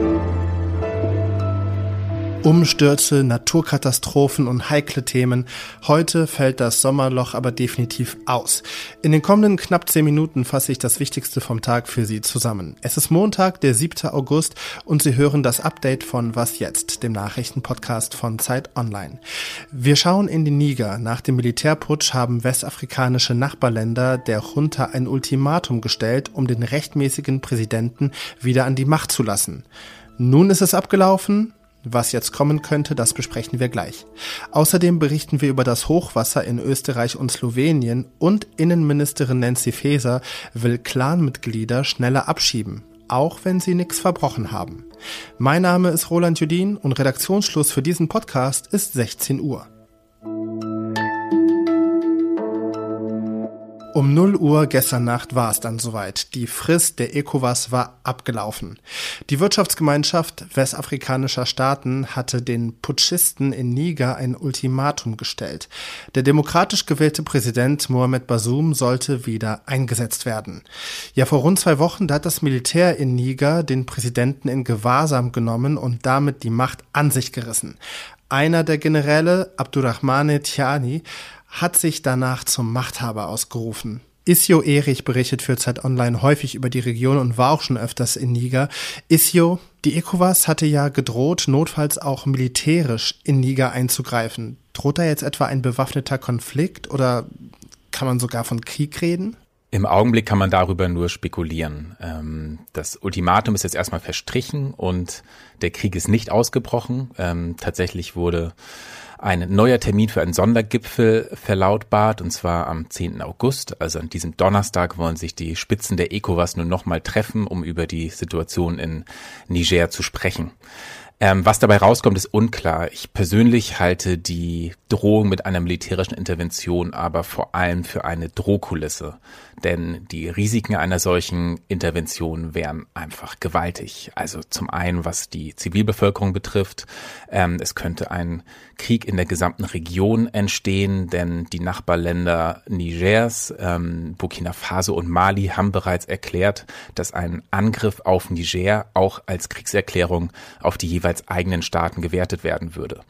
Thank you. Umstürze, Naturkatastrophen und heikle Themen. Heute fällt das Sommerloch aber definitiv aus. In den kommenden knapp zehn Minuten fasse ich das Wichtigste vom Tag für Sie zusammen. Es ist Montag, der 7. August und Sie hören das Update von Was jetzt, dem Nachrichtenpodcast von Zeit Online. Wir schauen in den Niger. Nach dem Militärputsch haben westafrikanische Nachbarländer der Junta ein Ultimatum gestellt, um den rechtmäßigen Präsidenten wieder an die Macht zu lassen. Nun ist es abgelaufen. Was jetzt kommen könnte, das besprechen wir gleich. Außerdem berichten wir über das Hochwasser in Österreich und Slowenien und Innenministerin Nancy Faeser will Clanmitglieder schneller abschieben, auch wenn sie nichts verbrochen haben. Mein Name ist Roland Judin und Redaktionsschluss für diesen Podcast ist 16 Uhr. Um 0 Uhr gestern Nacht war es dann soweit. Die Frist der ECOWAS war abgelaufen. Die Wirtschaftsgemeinschaft westafrikanischer Staaten hatte den Putschisten in Niger ein Ultimatum gestellt. Der demokratisch gewählte Präsident Mohamed Bazoum sollte wieder eingesetzt werden. Ja, vor rund zwei Wochen, da hat das Militär in Niger den Präsidenten in Gewahrsam genommen und damit die Macht an sich gerissen. Einer der Generäle, Abdurrahmane Tiani, hat sich danach zum Machthaber ausgerufen. Isio Erich berichtet für Zeit Online häufig über die Region und war auch schon öfters in Niger. Isio, die ECOWAS hatte ja gedroht, notfalls auch militärisch in Niger einzugreifen. Droht da jetzt etwa ein bewaffneter Konflikt oder kann man sogar von Krieg reden? Im Augenblick kann man darüber nur spekulieren. Ähm, das Ultimatum ist jetzt erstmal verstrichen und der Krieg ist nicht ausgebrochen. Ähm, tatsächlich wurde ein neuer Termin für einen Sondergipfel verlautbart, und zwar am 10. August. Also an diesem Donnerstag wollen sich die Spitzen der ECOWAS nun nochmal treffen, um über die Situation in Niger zu sprechen. Ähm, was dabei rauskommt, ist unklar. Ich persönlich halte die Drohung mit einer militärischen Intervention aber vor allem für eine Drohkulisse. Denn die Risiken einer solchen Intervention wären einfach gewaltig. Also zum einen, was die Zivilbevölkerung betrifft. Ähm, es könnte ein Krieg in der gesamten Region entstehen, denn die Nachbarländer Nigers, ähm, Burkina Faso und Mali haben bereits erklärt, dass ein Angriff auf Niger auch als Kriegserklärung auf die jeweils eigenen Staaten gewertet werden würde.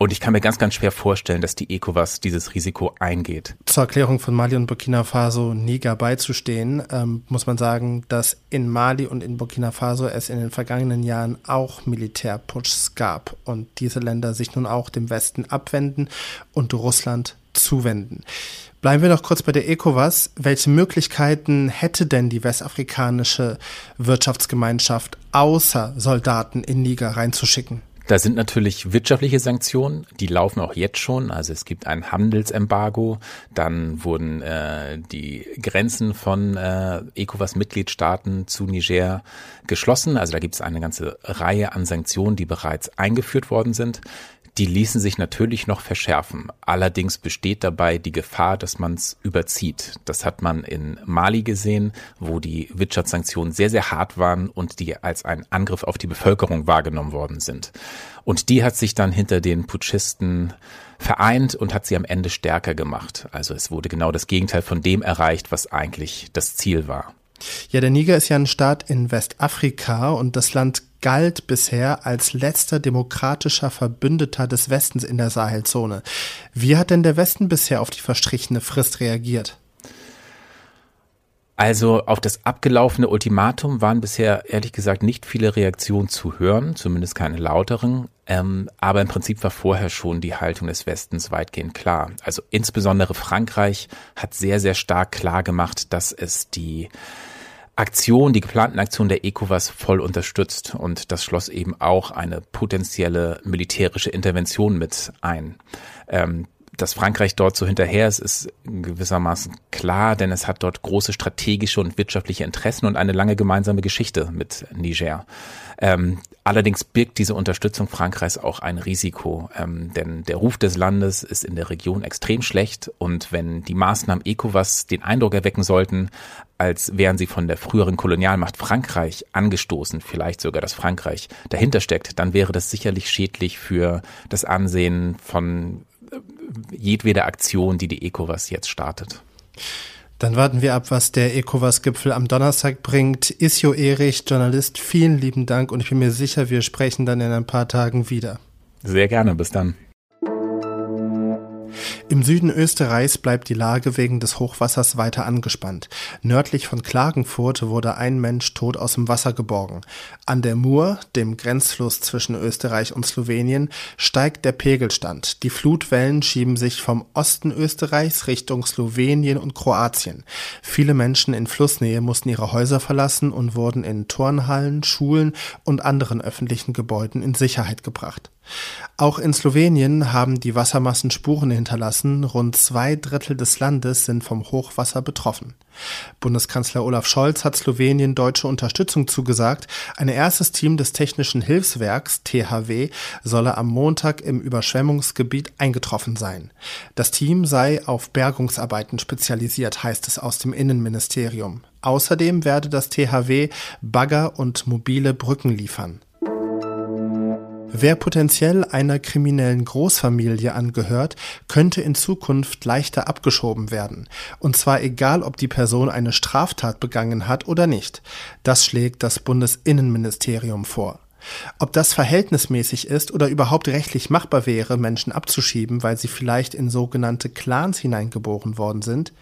Und ich kann mir ganz, ganz schwer vorstellen, dass die ECOWAS dieses Risiko eingeht. Zur Erklärung von Mali und Burkina Faso Niger beizustehen, ähm, muss man sagen, dass in Mali und in Burkina Faso es in den vergangenen Jahren auch Militärputschs gab und diese Länder sich nun auch dem Westen abwenden und Russland zuwenden. Bleiben wir noch kurz bei der ECOWAS. Welche Möglichkeiten hätte denn die westafrikanische Wirtschaftsgemeinschaft außer Soldaten in Niger reinzuschicken? Da sind natürlich wirtschaftliche Sanktionen, die laufen auch jetzt schon. Also es gibt ein Handelsembargo, dann wurden äh, die Grenzen von äh, ECOWAS-Mitgliedstaaten zu Niger geschlossen. Also da gibt es eine ganze Reihe an Sanktionen, die bereits eingeführt worden sind. Die ließen sich natürlich noch verschärfen. Allerdings besteht dabei die Gefahr, dass man es überzieht. Das hat man in Mali gesehen, wo die Wirtschaftssanktionen sehr, sehr hart waren und die als ein Angriff auf die Bevölkerung wahrgenommen worden sind. Und die hat sich dann hinter den Putschisten vereint und hat sie am Ende stärker gemacht. Also es wurde genau das Gegenteil von dem erreicht, was eigentlich das Ziel war. Ja, der Niger ist ja ein Staat in Westafrika und das Land galt bisher als letzter demokratischer Verbündeter des Westens in der Sahelzone. Wie hat denn der Westen bisher auf die verstrichene Frist reagiert? Also auf das abgelaufene Ultimatum waren bisher ehrlich gesagt nicht viele Reaktionen zu hören, zumindest keine lauteren. Ähm, aber im Prinzip war vorher schon die Haltung des Westens weitgehend klar. Also insbesondere Frankreich hat sehr, sehr stark klar gemacht, dass es die Aktion, die geplanten Aktionen der ECOWAS voll unterstützt und das schloss eben auch eine potenzielle militärische Intervention mit ein. Ähm, dass Frankreich dort so hinterher ist, ist gewissermaßen klar, denn es hat dort große strategische und wirtschaftliche Interessen und eine lange gemeinsame Geschichte mit Niger. Ähm, allerdings birgt diese Unterstützung Frankreichs auch ein Risiko, ähm, denn der Ruf des Landes ist in der Region extrem schlecht und wenn die Maßnahmen ECOWAS den Eindruck erwecken sollten, als wären sie von der früheren Kolonialmacht Frankreich angestoßen, vielleicht sogar, dass Frankreich dahinter steckt, dann wäre das sicherlich schädlich für das Ansehen von jedwede Aktion, die die ECOWAS jetzt startet. Dann warten wir ab, was der ECOWAS-Gipfel am Donnerstag bringt. Isjo Erich, Journalist, vielen lieben Dank und ich bin mir sicher, wir sprechen dann in ein paar Tagen wieder. Sehr gerne, bis dann. Im Süden Österreichs bleibt die Lage wegen des Hochwassers weiter angespannt. Nördlich von Klagenfurt wurde ein Mensch tot aus dem Wasser geborgen. An der Mur, dem Grenzfluss zwischen Österreich und Slowenien, steigt der Pegelstand. Die Flutwellen schieben sich vom Osten Österreichs Richtung Slowenien und Kroatien. Viele Menschen in Flussnähe mussten ihre Häuser verlassen und wurden in Turnhallen, Schulen und anderen öffentlichen Gebäuden in Sicherheit gebracht. Auch in Slowenien haben die Wassermassen Spuren hinterlassen. Rund zwei Drittel des Landes sind vom Hochwasser betroffen. Bundeskanzler Olaf Scholz hat Slowenien deutsche Unterstützung zugesagt. Ein erstes Team des Technischen Hilfswerks THW solle am Montag im Überschwemmungsgebiet eingetroffen sein. Das Team sei auf Bergungsarbeiten spezialisiert, heißt es aus dem Innenministerium. Außerdem werde das THW Bagger und mobile Brücken liefern. Wer potenziell einer kriminellen Großfamilie angehört, könnte in Zukunft leichter abgeschoben werden. Und zwar egal, ob die Person eine Straftat begangen hat oder nicht. Das schlägt das Bundesinnenministerium vor. Ob das verhältnismäßig ist oder überhaupt rechtlich machbar wäre, Menschen abzuschieben, weil sie vielleicht in sogenannte Clans hineingeboren worden sind,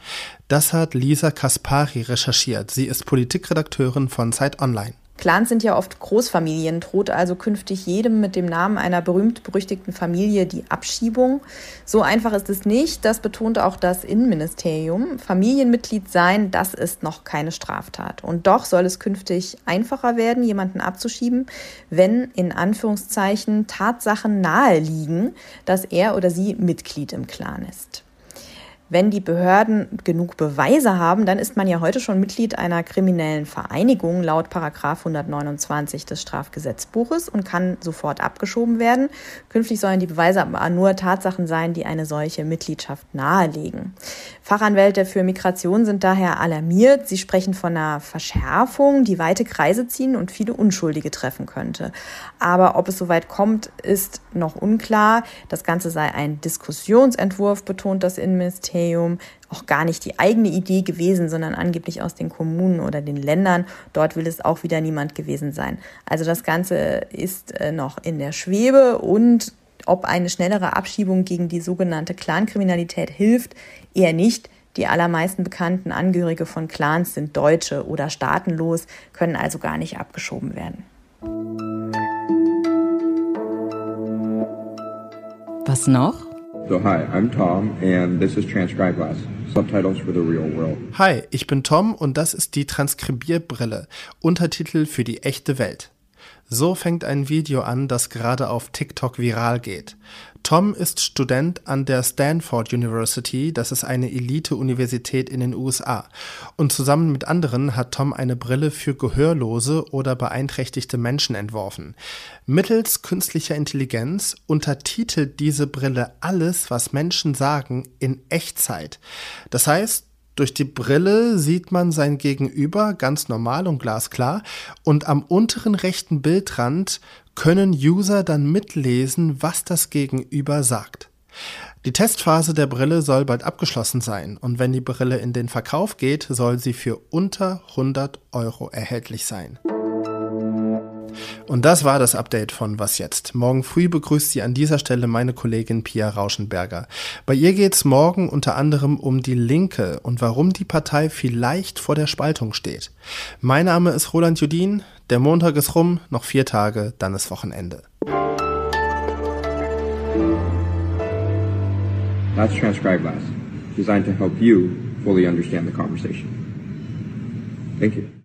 das hat Lisa Kaspari recherchiert. Sie ist Politikredakteurin von Zeit Online. Clans sind ja oft Großfamilien, droht also künftig jedem mit dem Namen einer berühmt-berüchtigten Familie die Abschiebung. So einfach ist es nicht, das betont auch das Innenministerium. Familienmitglied sein, das ist noch keine Straftat. Und doch soll es künftig einfacher werden, jemanden abzuschieben, wenn in Anführungszeichen Tatsachen nahe liegen, dass er oder sie Mitglied im Clan ist. Wenn die Behörden genug Beweise haben, dann ist man ja heute schon Mitglied einer kriminellen Vereinigung laut Paragraf 129 des Strafgesetzbuches und kann sofort abgeschoben werden. Künftig sollen die Beweise aber nur Tatsachen sein, die eine solche Mitgliedschaft nahelegen. Fachanwälte für Migration sind daher alarmiert. Sie sprechen von einer Verschärfung, die weite Kreise ziehen und viele Unschuldige treffen könnte. Aber ob es soweit kommt, ist noch unklar. Das Ganze sei ein Diskussionsentwurf, betont das Innenministerium. Ministerium auch gar nicht die eigene Idee gewesen, sondern angeblich aus den Kommunen oder den Ländern. Dort will es auch wieder niemand gewesen sein. Also das Ganze ist äh, noch in der Schwebe und ob eine schnellere Abschiebung gegen die sogenannte Clankriminalität hilft, eher nicht. Die allermeisten bekannten Angehörige von Clans sind Deutsche oder staatenlos, können also gar nicht abgeschoben werden. Was noch? So hi, I'm Tom and this is Transcribeglass. Subtitles for the real world. Hi, ich bin Tom und das ist die Transkribierbrille. Untertitel für die echte Welt. So fängt ein Video an, das gerade auf TikTok viral geht. Tom ist Student an der Stanford University, das ist eine Elite-Universität in den USA. Und zusammen mit anderen hat Tom eine Brille für gehörlose oder beeinträchtigte Menschen entworfen. Mittels künstlicher Intelligenz untertitelt diese Brille alles, was Menschen sagen, in Echtzeit. Das heißt, durch die Brille sieht man sein Gegenüber ganz normal und glasklar und am unteren rechten Bildrand können User dann mitlesen, was das Gegenüber sagt. Die Testphase der Brille soll bald abgeschlossen sein und wenn die Brille in den Verkauf geht, soll sie für unter 100 Euro erhältlich sein. Und das war das Update von Was jetzt. Morgen früh begrüßt Sie an dieser Stelle meine Kollegin Pia Rauschenberger. Bei ihr geht's morgen unter anderem um die Linke und warum die Partei vielleicht vor der Spaltung steht. Mein Name ist Roland Judin. Der Montag ist rum, noch vier Tage, dann ist Wochenende. That's Transcribe Glass, designed to help you fully understand the conversation. Thank you.